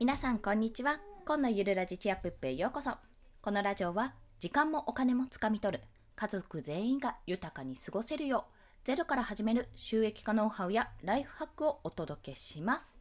皆さんこんにちは。今のゆるラジチアップップへようこそ。このラジオは時間もお金もつかみ取る。家族全員が豊かに過ごせるようゼロから始める収益化ノウハウやライフハックをお届けします。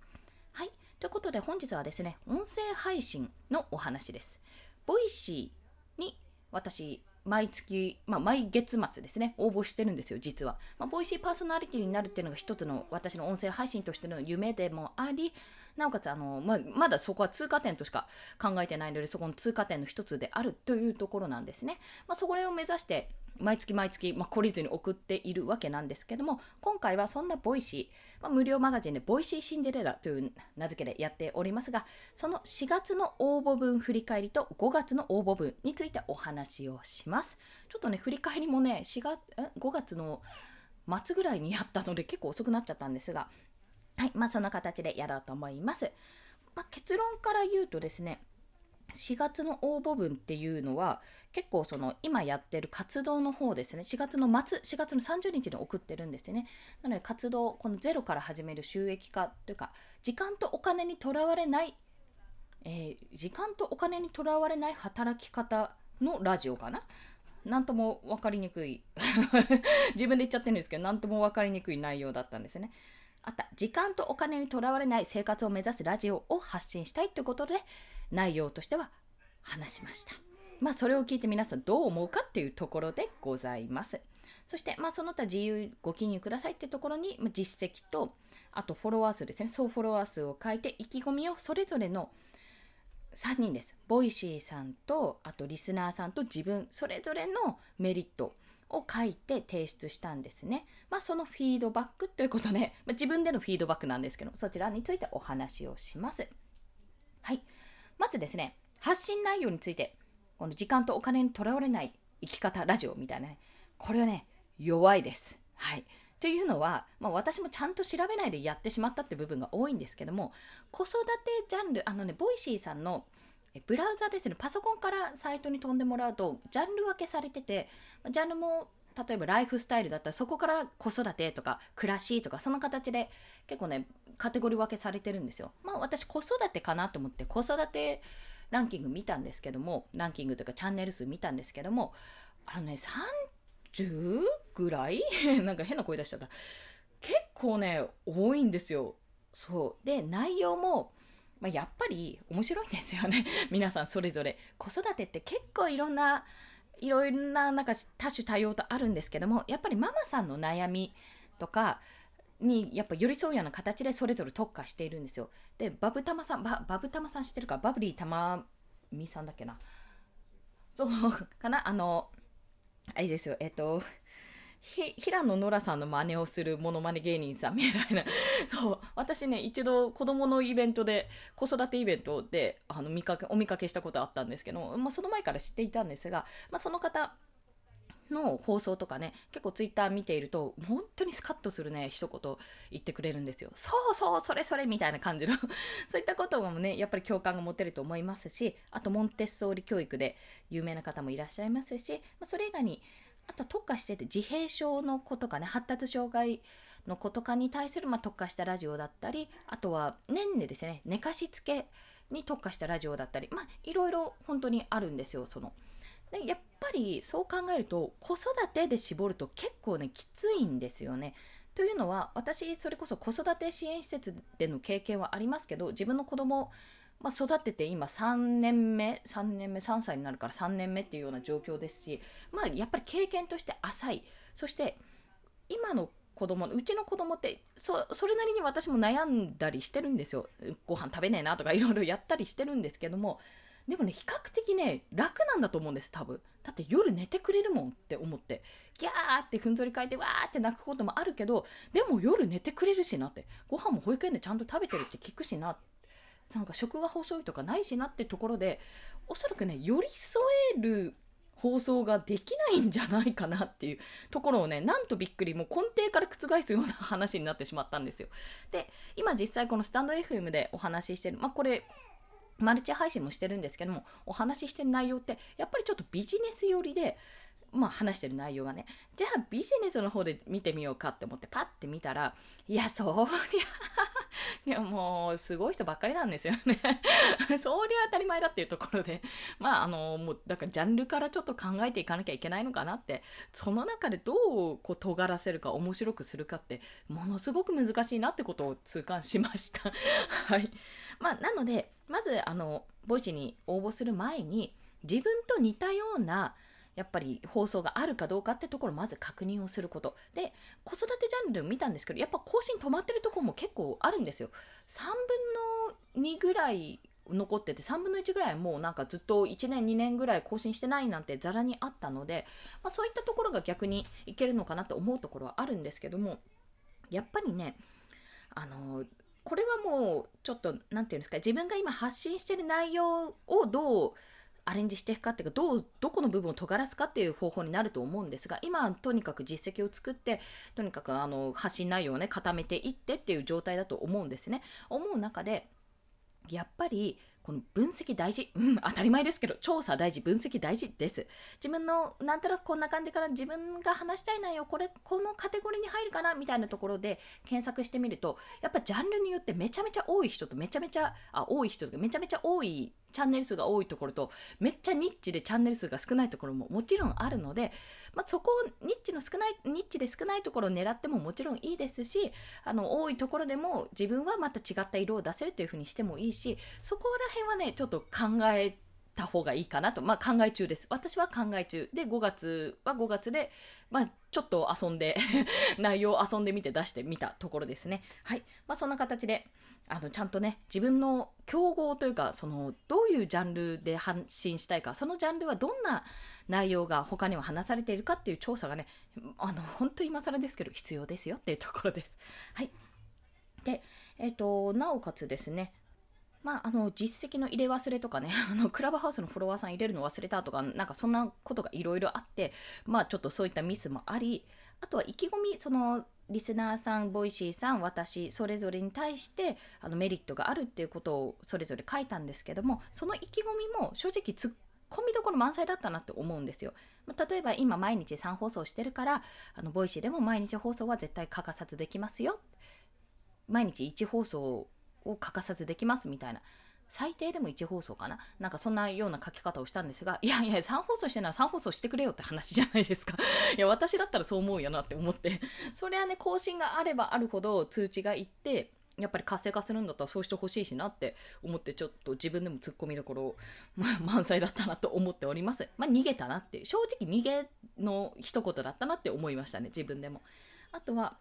はい。ということで本日はですね音声配信のお話です。 Voicy に私毎月、まあ、毎月末ですね、応募してるんですよ、実は。まあ、 Voicy パーソナリティになるっていうのが一つの私の音声配信としての夢でもあり、なおかつあの、まあ、まだそこは通過点としか考えてないので、そこの通過点の一つであるというところなんですね。まあ、それを目指して、毎月毎月、まあ、懲りずに送っているわけなんですけども、今回はそんな Voicy、まあ、無料マガジンで Voicy シンデレラという名付けでやっておりますが、その4月の応募文振り返りと5月の応募文についてお話をします。ちょっとね、振り返りもね、4月、5月の末ぐらいにやったので結構遅くなっちゃったんですが、はい、まあそんな形でやろうと思います。まあ、結論から言うとですね、4月の応募分っていうのは結構その今やってる活動の方ですね4月の末4月の30日に送ってるんですね。なので活動このゼロから始める収益化というか時間とお金にとらわれない、えー、時間とお金にとらわれない働き方のラジオかな。なんとも分かりにくい。自分で言っちゃってるんですけどなんとも分かりにくい内容だったんですね。あった時間とお金にとらわれない生活を目指すラジオを発信したいということで内容としては話しました。まあそれを聞いて皆さんどう思うかっていうところでございます。そして、まあ、その他自由ご記入くださいってところに、まあ、実績と、あとフォロワー数ですね、総フォロワー数を書いて、意気込みをそれぞれの3人です。 Voicy さんと、あとリスナーさんと自分、それぞれのメリットを書いて提出したんですね。まあ、そのフィードバックということで、まあ、自分でのフィードバックなんですけど、そちらについてお話をします。はい。まずですね、発信内容について、この時間とお金にとらわれない生き方ラジオみたいなね、これはね、弱いです。はい。というのは、まあ、私もちゃんと調べないでやってしまったって部分が多いんですけども、子育てジャンル、あのね、 Voicy さんのブラウザですね、パソコンからサイトに飛んでもらうと、ジャンル分けされてて、ジャンルも例えばライフスタイルだったらそこから子育てとか暮らしとかその形で結構ねカテゴリー分けされてるんですよ。まあ私子育てかなと思って子育てランキング見たんですけどもランキングというかチャンネル数見たんですけどもあのね30ぐらい？なんか変な声出しちゃった結構ね多いんですよ。そうで内容もまあ、やっぱり面白いんですよね。皆さんそれぞれ。子育てって結構いろんないろんななんか多種多様とあるんですけどもやっぱりママさんの悩みとかにやっぱ寄り添うような形でそれぞれ特化しているんですよ。でバブタマさんババブタマさん知ってるか？バブリーたまみさんだっけな？そうかな？あのあれですよ。えっと平野ノラさんの真似をするモノマネ芸人さんみたいな。そう。私ね一度子供のイベントで子育てイベントであの見かけお見かけしたことあったんですけど、まあ、その前から知っていたんですが、まあ、その方の放送とかね結構ツイッター見ていると本当にスカッとするね一言言ってくれるんですよ。そうそうそれそれみたいな感じの。そういったこともねやっぱり共感が持てると思いますしあとモンテッソーリ教育で有名な方もいらっしゃいますし、まあ、それ以外にあと特化してて自閉症の子とかね発達障害の子とかに対する、まあ、特化したラジオだったりあとは年でですね寝かしつけに特化したラジオだったりまあいろいろ本当にあるんですよその。でやっぱりそう考えると子育てで絞ると結構ねきついんですよね。というのは私それこそ子育て支援施設での経験はありますけど自分の子供まあ、育てて今3年目3年目3歳になるから3年目っていうような状況ですし、まあ、やっぱり経験として浅い。そして今の子供うちの子供ってそれなりに私も悩んだりしてるんですよ。ご飯食べねえなとかいろいろやったりしてるんですけどもでもね比較的ね楽なんだと思うんです多分。だって夜寝てくれるもんって思って。ギャーってふんぞり返ってわーって泣くこともあるけどでも夜寝てくれるしなって。ご飯も保育園でちゃんと食べてるって聞くしなって。なんか食が細いとかないしなってところでおそらくね寄り添える放送ができないんじゃないかなっていうところをねなんとびっくりもう根底から覆すような話になってしまったんですよ。で今実際このスタンド FM でお話ししてるまあこれマルチ配信もしてるんですけどもお話ししてる内容ってやっぱりちょっとビジネス寄りでまあ、話してる内容がね。じゃあビジネスの方で見てみようかって思ってパッて見たらいやそりゃ いやもうすごい人ばっかりなんですよね。そりゃ当たり前だっていうところで。まああのもうだからジャンルからちょっと考えていかなきゃいけないのかなって。その中でどうこう尖らせるか面白くするかってものすごく難しいなってことを痛感しました。はい。まあなのでまずあのボイチに応募する前に自分と似たようなやっぱり放送があるかどうかってところまず確認をすること。で子育てジャンル見たんですけどやっぱ更新止まってるとこも結構あるんですよ。3分の2ぐらい残ってて3分の1ぐらいもうなんかずっと1年2年ぐらい更新してないなんてざらにあったので、まあ、そういったところが逆にいけるのかなと思うところはあるんですけどもやっぱりねあのこれはもうちょっと何て言うんですか自分が今発信してる内容をどうアレンジしていくかっていうかどうどこの部分を尖らすかっていう方法になると思うんですが今とにかく実績を作ってとにかくあの発信内容をね固めていってっていう状態だと思うんですね思う中でやっぱりこの分析大事。うん、当たり前ですけど、調査大事、分析大事です。自分の、なんとなくこんな感じから自分が話したい内容、これ、このカテゴリーに入るかなみたいなところで検索してみると、やっぱジャンルによってめちゃめちゃ多い人とめちゃめちゃ、あ、多い人とかめちゃめちゃ多いチャンネル数が多いところとめっちゃニッチでチャンネル数が少ないところももちろんあるので、まあ、そこをニッチの少ないニッチで少ないところを狙ってももちろんいいですしあの多いところでも自分はまた違った色を出せるというふうにしてもいいしそこら辺はねちょっと考えてた方がいいかなと、まあ、考え中です。私は考え中で5月は5月で、まあ、ちょっと遊んで 内容を遊んでみて出してみたところですね。はい。まあ、そんな形で、あの、ちゃんとね、自分の競合というか、その、どういうジャンルで発信したいか、そのジャンルはどんな内容が他には話されているかっていう調査がね、あの、本当今更ですけど、必要ですよっていうところです。はい。で、えっ、ー、と、なおかつですね、まあ、あの実績の入れ忘れとかね あのクラブハウスのフォロワーさん入れるの忘れたとかなんかそんなことがいろいろあってまあちょっとそういったミスもありあとは意気込みそのリスナーさん Voicy さん私それぞれに対してあのメリットがあるっていうことをそれぞれ書いたんですけどもその意気込みも正直突っ込みどころ満載だったなって思うんですよ。例えば今毎日3放送してるからあの Voicy でも毎日放送は絶対欠かさずできますよ。毎日1放送を欠かさずできますみたいな。最低でも1放送かななんかそんなような書き方をしたんですが、いやいや、3放送してるなら3放送してくれよって話じゃないですか。いや、私だったらそう思うよなって思って。それはね、更新があればあるほど通知がいって、やっぱり活性化するんだったらそうしてほしいしなって思ってちょっと自分でも突っ込みどころ、ま、満載だったなと思っております。まあ逃げたなって、正直逃げの一言だったなって思いましたね、自分でも。あとは、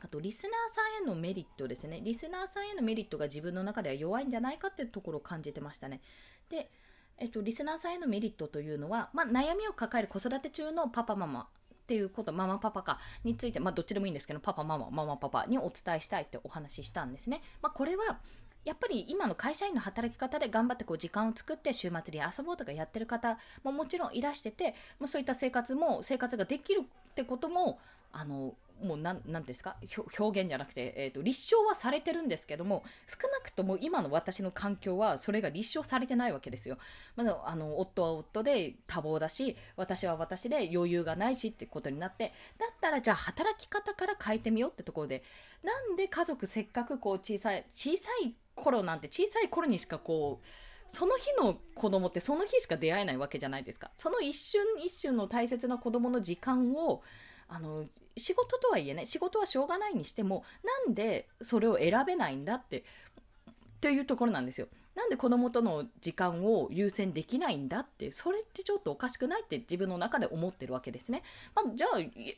あとリスナーさんへのメリットですね。リスナーさんへのメリットが自分の中では弱いんじゃないかっていうところを感じてましたね。で、えっと、リスナーさんへのメリットというのは、まあ、悩みを抱える子育て中のパパママっていうこと、ママパパかについて、まあ、どっちでもいいんですけど、パパママ、ママパパにお伝えしたいってお話ししたんですね。まあ、これは、やっぱり今の会社員の働き方で頑張ってこう時間を作って週末に遊ぼうとかやってる方ももちろんいらしてて、もうそういった生活も生活ができるってこともあのもう何てですか？表現じゃなくて、えーと、立証はされてるんですけども少なくとも今の私の環境はそれが立証されてないわけですよ。まあ、あの夫は夫で多忙だし私は私で余裕がないしってことになってだったらじゃあ働き方から変えてみようってところでなんで家族せっかくこう小さい小さい頃なんて小さい頃にしかこうその日の子供ってその日しか出会えないわけじゃないですか。その一瞬一瞬の大切な子供の時間をあの仕事とはいえね仕事はしょうがないにしてもなんでそれを選べないんだってっていうところなんですよ。なんで子供との時間を優先できないんだってそれってちょっとおかしくないって自分の中で思ってるわけですね。まあ、じゃあ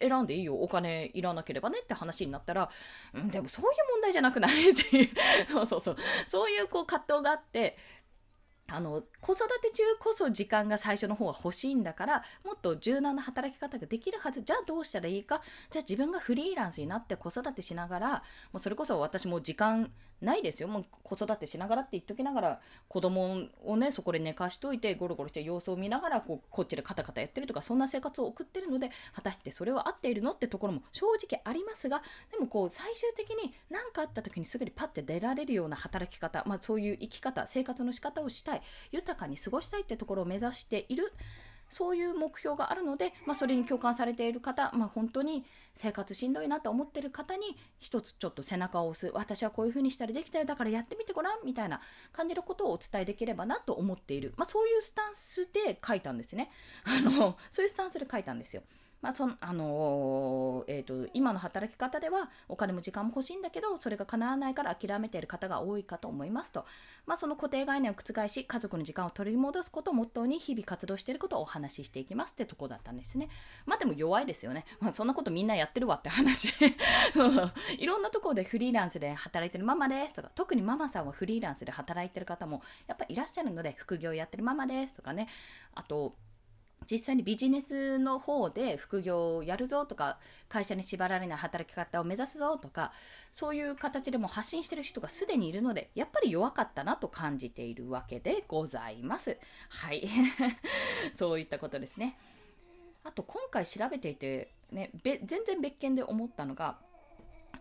選んでいいよお金いらなければねって話になったら、うん、でもそういう問題じゃなくない？っていうそうそうそうそういうこう葛藤があってあの子育て中こそ時間が最初の方は欲しいんだからもっと柔軟な働き方ができるはず。じゃあどうしたらいいか。じゃあ自分がフリーランスになって子育てしながらもうそれこそ私も時間ないですよ。もう子育てしながらって言っときながら子供をねそこで寝かしといてゴロゴロして様子を見ながらこうこっちでカタカタやってるとかそんな生活を送ってるので果たしてそれは合っているのってところも正直ありますがでもこう最終的に何かあった時にすぐにパッて出られるような働き方、まあ、そういう生き方生活の仕方をしたい豊かに過ごしたいってところを目指しているそういう目標があるので、まあ、それに共感されている方、まあ、本当に生活しんどいなと思っている方に一つちょっと背中を押す。私はこういうふうにしたらできたよだからやってみてごらんみたいな感じることをお伝えできればなと思っている、まあ、そういうスタンスで書いたんですね。あのそういうスタンスで書いたんですよ。まあそあのー、えーと、今の働き方ではお金も時間も欲しいんだけどそれが叶わないから諦めている方が多いかと思いますと、まあ、その固定概念を覆し家族の時間を取り戻すことをモットーに日々活動していることをお話ししていきますってとこだったんですね。まあでも弱いですよね、まあ、そんなことみんなやってるわって話。いろんなところでフリーランスで働いてるママですとか特にママさんはフリーランスで働いてる方もやっぱいらっしゃるので副業やってるママですとかね。あと実際にビジネスの方で副業をやるぞとか会社に縛られない働き方を目指すぞとかそういう形でも発信してる人がすでにいるのでやっぱり弱かったなと感じているわけでございます。はい。そういったことですね。あと今回調べていてね全然別件で思ったのが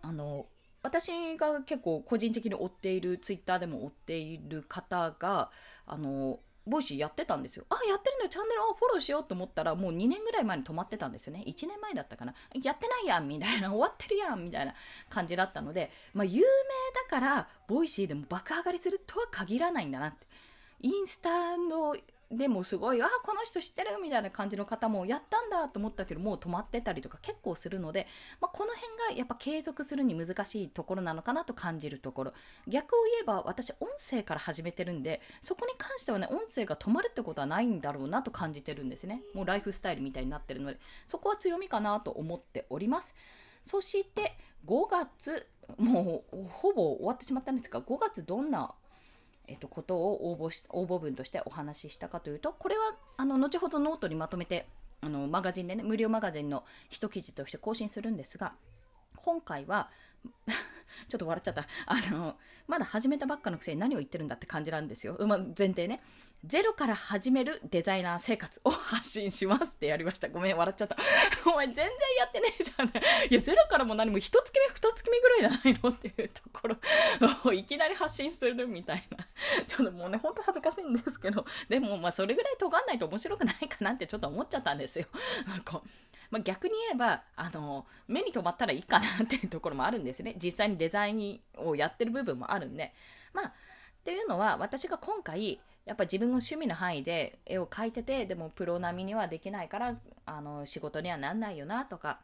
あの私が結構個人的に追っているツイッターでも追っている方があの Voicy やってたんですよ。あ、やってるのチャンネルをフォローしようと思ったら、もう2年ぐらい前に止まってたんですよね。1年前だったかな。やってないやんみたいな、終わってるやんみたいな感じだったので、まあ、有名だから、 Voicy でも爆上がりするとは限らないんだなって。インスタのでもすごい、あ、この人知ってるみたいな感じの方もやったんだと思ったけど、もう止まってたりとか結構するので、まあ、この辺がやっぱ継続するに難しいところなのかなと感じるところ。逆を言えば、私、音声から始めてるんで、そこに関してはね、音声が止まるってことはないんだろうなと感じてるんですね。もうライフスタイルみたいになってるので、そこは強みかなと思っております。そして、5月、もうほぼ終わってしまったんですが、5月どんなえっと、ことを応募し応募文としてお話ししたかというとこれはあの後ほどノートにまとめてあのマガジンでね無料マガジンの一記事として更新するんですが今回は ちょっと笑っちゃった。あの、まだ始めたばっかのくせに何を言ってるんだって感じなんですよ。ま、前提ね。ゼロから始めるデザイナー生活を発信しますってやりました。ごめん、笑っちゃった。お前全然やってねえじゃん。いや、ゼロからも何も一月目、二月目ぐらいじゃないのっていうところ をいきなり発信するみたいな。ちょっともうね、ほんと恥ずかしいんですけど、でもまあそれぐらい尖んないと面白くないかなってちょっと思っちゃったんですよ。なんかまあ、逆に言えばあの目に留まったらいいかなっていうところもあるんですね実際にデザインをやってる部分もあるんでまあっていうのは私が今回やっぱ自分の趣味の範囲で絵を描いててでもプロ並みにはできないからあの仕事にはなんないよなとか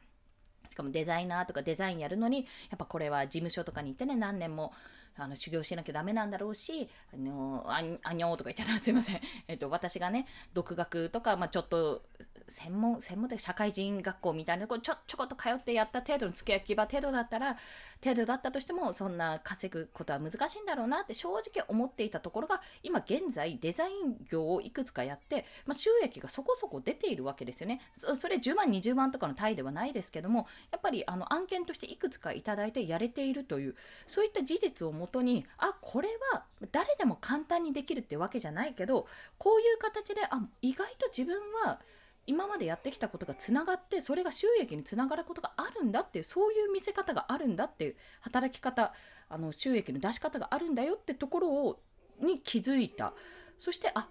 しかもデザイナーとかデザインやるのにやっぱこれは事務所とかに行ってね何年もあの修行しなきゃダメなんだろうし、あのああにょーとか言っちゃった すいません。えっと、私がね、独学とか、まあ、ちょっと専門、専門的社会人学校みたいな、こちょちょこっと通ってやった程度の付け焼き場程度だったら、程度だったとしても、そんな稼ぐことは難しいんだろうなって正直思っていたところが、今現在デザイン業をいくつかやって、まあ、収益がそこそこ出ているわけですよね。そそれ10万、20万とかの単位ではないですけども、やっぱりあの案件としていくつかいただいてやれているという、そういった事実をもとに、あ、これは誰でも簡単にできるってわけじゃないけど、こういう形で、あ、意外と自分は、今までやってきたことがつながってそれが収益につながることがあるんだっていうそういう見せ方があるんだっていう働き方あの収益の出し方があるんだよってところをに気づいた。そしてあ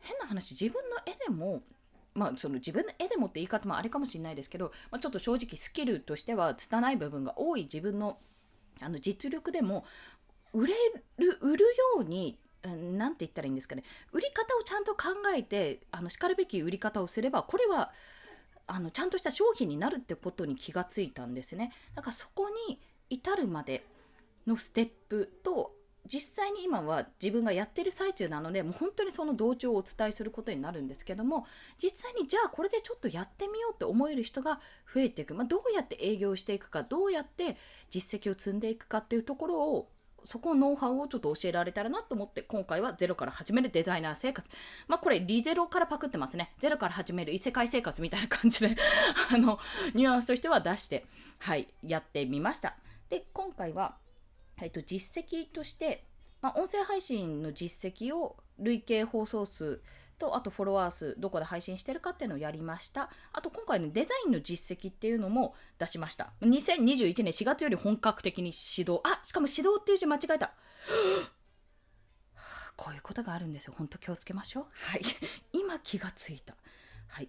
変な話自分の絵でもまあ、その自分の絵でもって言い方もあれかもしれないですけど、まあ、ちょっと正直スキルとしては拙い部分が多い自分のあの実力でも売れる売るように何て言ったらいいんですかね。売り方をちゃんと考えてあのしかるべき売り方をすればこれはあのちゃんとした商品になるってことに気がついたんですね。だからそこに至るまでのステップと実際に今は自分がやってる最中なのでもう本当にその同調をお伝えすることになるんですけども実際にじゃあこれでちょっとやってみようって思える人が増えていく、まあ、どうやって営業していくかどうやって実績を積んでいくかっていうところをそこのノウハウをちょっと教えられたらなと思って今回はゼロから始めるデザイナー生活。まあこれリゼロからパクってますね。ゼロから始める異世界生活みたいな感じで あのニュアンスとしては出してはいやってみました。で今回は、えっと、実績として、まあ、音声配信の実績を累計放送数とあとフォロワー数どこで配信してるかっていうのをやりました。あと今回のデザインの実績っていうのも出しました。2021年4月より本格的に指導あしかも指導っていう字間違えた。こういうことがあるんですよ。ほんと気をつけましょう。はい。今気がついた。はい。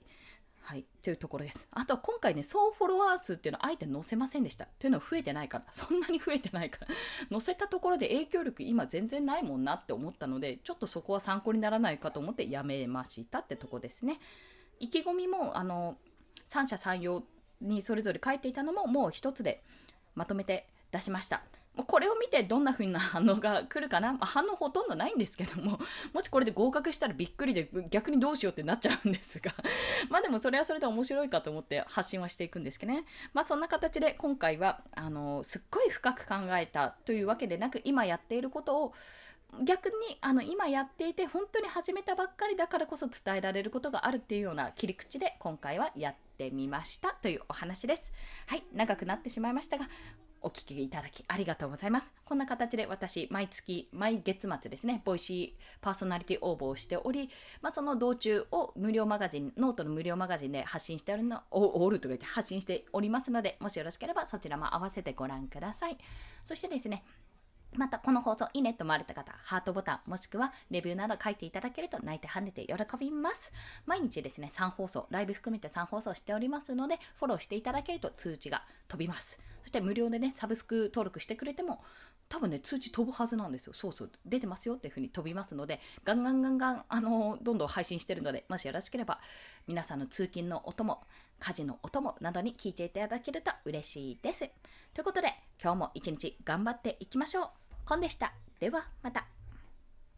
はい、というところです。あとは今回ね、総フォロワー数っていうのはあえて載せませんでした。というのは増えてないから、そんなに増えてないから、載せたところで影響力今全然ないもんなって思ったので、ちょっとそこは参考にならないかと思ってやめましたってとこですね。意気込みも、あの、三者三様にそれぞれ書いていたのももう一つでまとめて出しました。これを見てどんな風な反応が来るかな、まあ、反応ほとんどないんですけども、もしこれで合格したらびっくりで逆にどうしようってなっちゃうんですが まあでもそれはそれで面白いかと思って発信はしていくんですけどね。まあそんな形で今回は、あの、すっごい深く考えたというわけでなく、今やっていることを逆にあの今やっていて本当に始めたばっかりだからこそ伝えられることがあるっていうような切り口で今回はやってみましたというお話です。はい、長くなってしまいましたがお聞きいただきありがとうございます。こんな形で私、毎月、毎月末ですね、ボイシーパーソナリティ応募をしており、まあ、その道中を無料マガジン、ノートの無料マガジンで発信しておるの、おおるとか言って発信しておりますので、もしよろしければそちらも合わせてご覧ください。そしてですね、またこの放送いいねと思われた方、ハートボタンもしくはレビューなど書いていただけると泣いて跳ねて喜びます。毎日ですね、3放送、ライブ含めて3放送しておりますので、フォローしていただけると通知が飛びます。そして無料でね、サブスク登録してくれても、多分ね、通知飛ぶはずなんですよ。そうそう、出てますよっていうふうに飛びますので、ガンガンガンガン、あのー、どんどん配信してるので、もしよろしければ、皆さんの通勤のお供、家事のお供などに聞いていただけると嬉しいです。ということで、今日も一日頑張っていきましょう。コンでした。では、また。